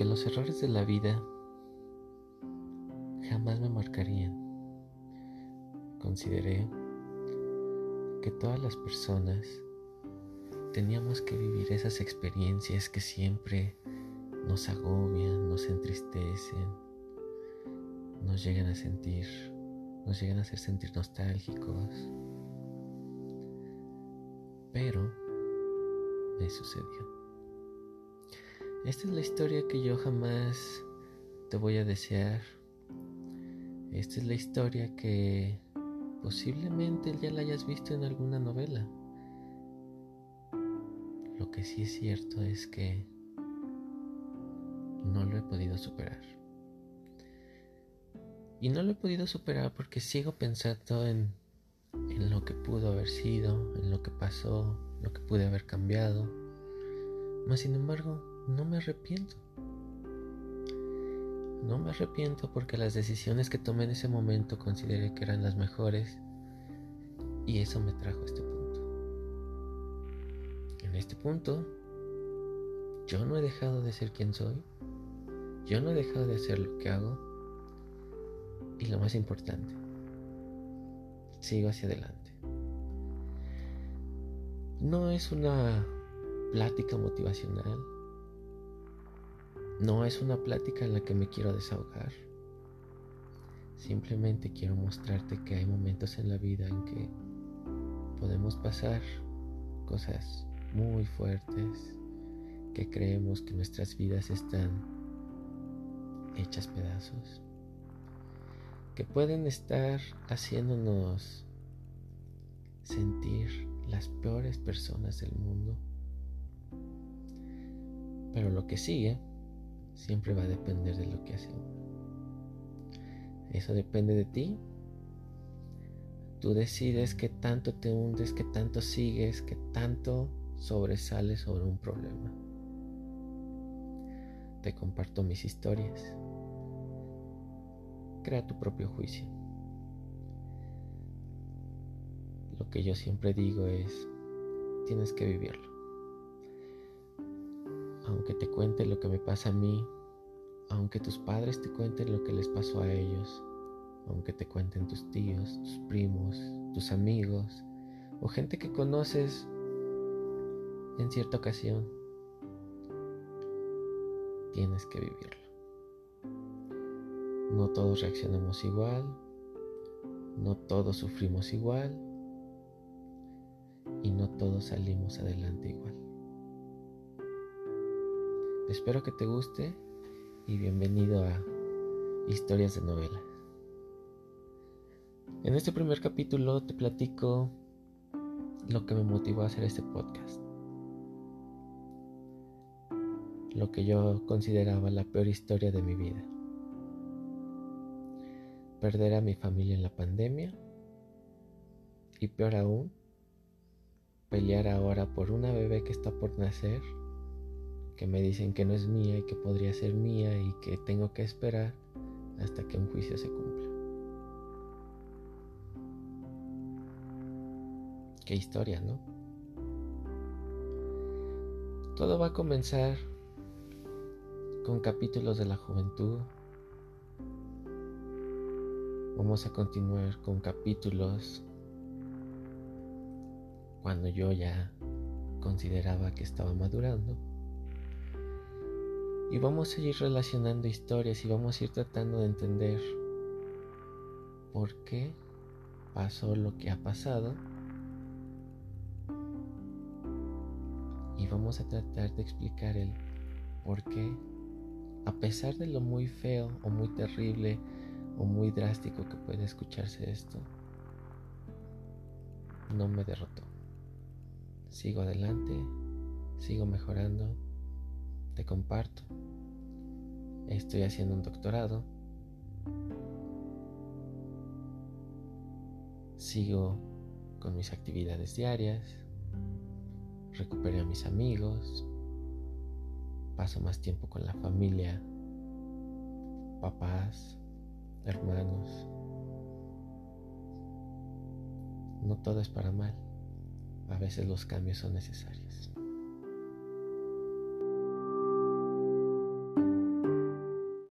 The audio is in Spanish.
que los errores de la vida jamás me marcarían. Consideré que todas las personas teníamos que vivir esas experiencias que siempre nos agobian, nos entristecen, nos llegan a sentir, nos llegan a hacer sentir nostálgicos. Pero me sucedió. Esta es la historia que yo jamás te voy a desear. Esta es la historia que posiblemente ya la hayas visto en alguna novela. Lo que sí es cierto es que no lo he podido superar. Y no lo he podido superar porque sigo pensando en, en lo que pudo haber sido, en lo que pasó, lo que pude haber cambiado. Mas sin embargo, no me arrepiento. No me arrepiento porque las decisiones que tomé en ese momento consideré que eran las mejores y eso me trajo a este punto. En este punto, yo no he dejado de ser quien soy, yo no he dejado de hacer lo que hago y lo más importante, sigo hacia adelante. No es una plática motivacional, no es una plática en la que me quiero desahogar. Simplemente quiero mostrarte que hay momentos en la vida en que podemos pasar cosas muy fuertes, que creemos que nuestras vidas están hechas pedazos, que pueden estar haciéndonos sentir las peores personas del mundo. Pero lo que sigue siempre va a depender de lo que hace uno. Eso depende de ti. Tú decides qué tanto te hundes, qué tanto sigues, qué tanto sobresales sobre un problema. Te comparto mis historias. Crea tu propio juicio. Lo que yo siempre digo es, tienes que vivirlo aunque te cuente lo que me pasa a mí, aunque tus padres te cuenten lo que les pasó a ellos, aunque te cuenten tus tíos, tus primos, tus amigos o gente que conoces en cierta ocasión, tienes que vivirlo. No todos reaccionamos igual, no todos sufrimos igual y no todos salimos adelante igual. Espero que te guste y bienvenido a Historias de Novela. En este primer capítulo te platico lo que me motivó a hacer este podcast. Lo que yo consideraba la peor historia de mi vida. Perder a mi familia en la pandemia y peor aún, pelear ahora por una bebé que está por nacer que me dicen que no es mía y que podría ser mía y que tengo que esperar hasta que un juicio se cumpla. Qué historia, ¿no? Todo va a comenzar con capítulos de la juventud. Vamos a continuar con capítulos cuando yo ya consideraba que estaba madurando. Y vamos a ir relacionando historias y vamos a ir tratando de entender por qué pasó lo que ha pasado. Y vamos a tratar de explicar el por qué, a pesar de lo muy feo o muy terrible o muy drástico que puede escucharse esto, no me derrotó. Sigo adelante, sigo mejorando te comparto. Estoy haciendo un doctorado. Sigo con mis actividades diarias. Recuperé a mis amigos. Paso más tiempo con la familia. Papás, hermanos. No todo es para mal. A veces los cambios son necesarios.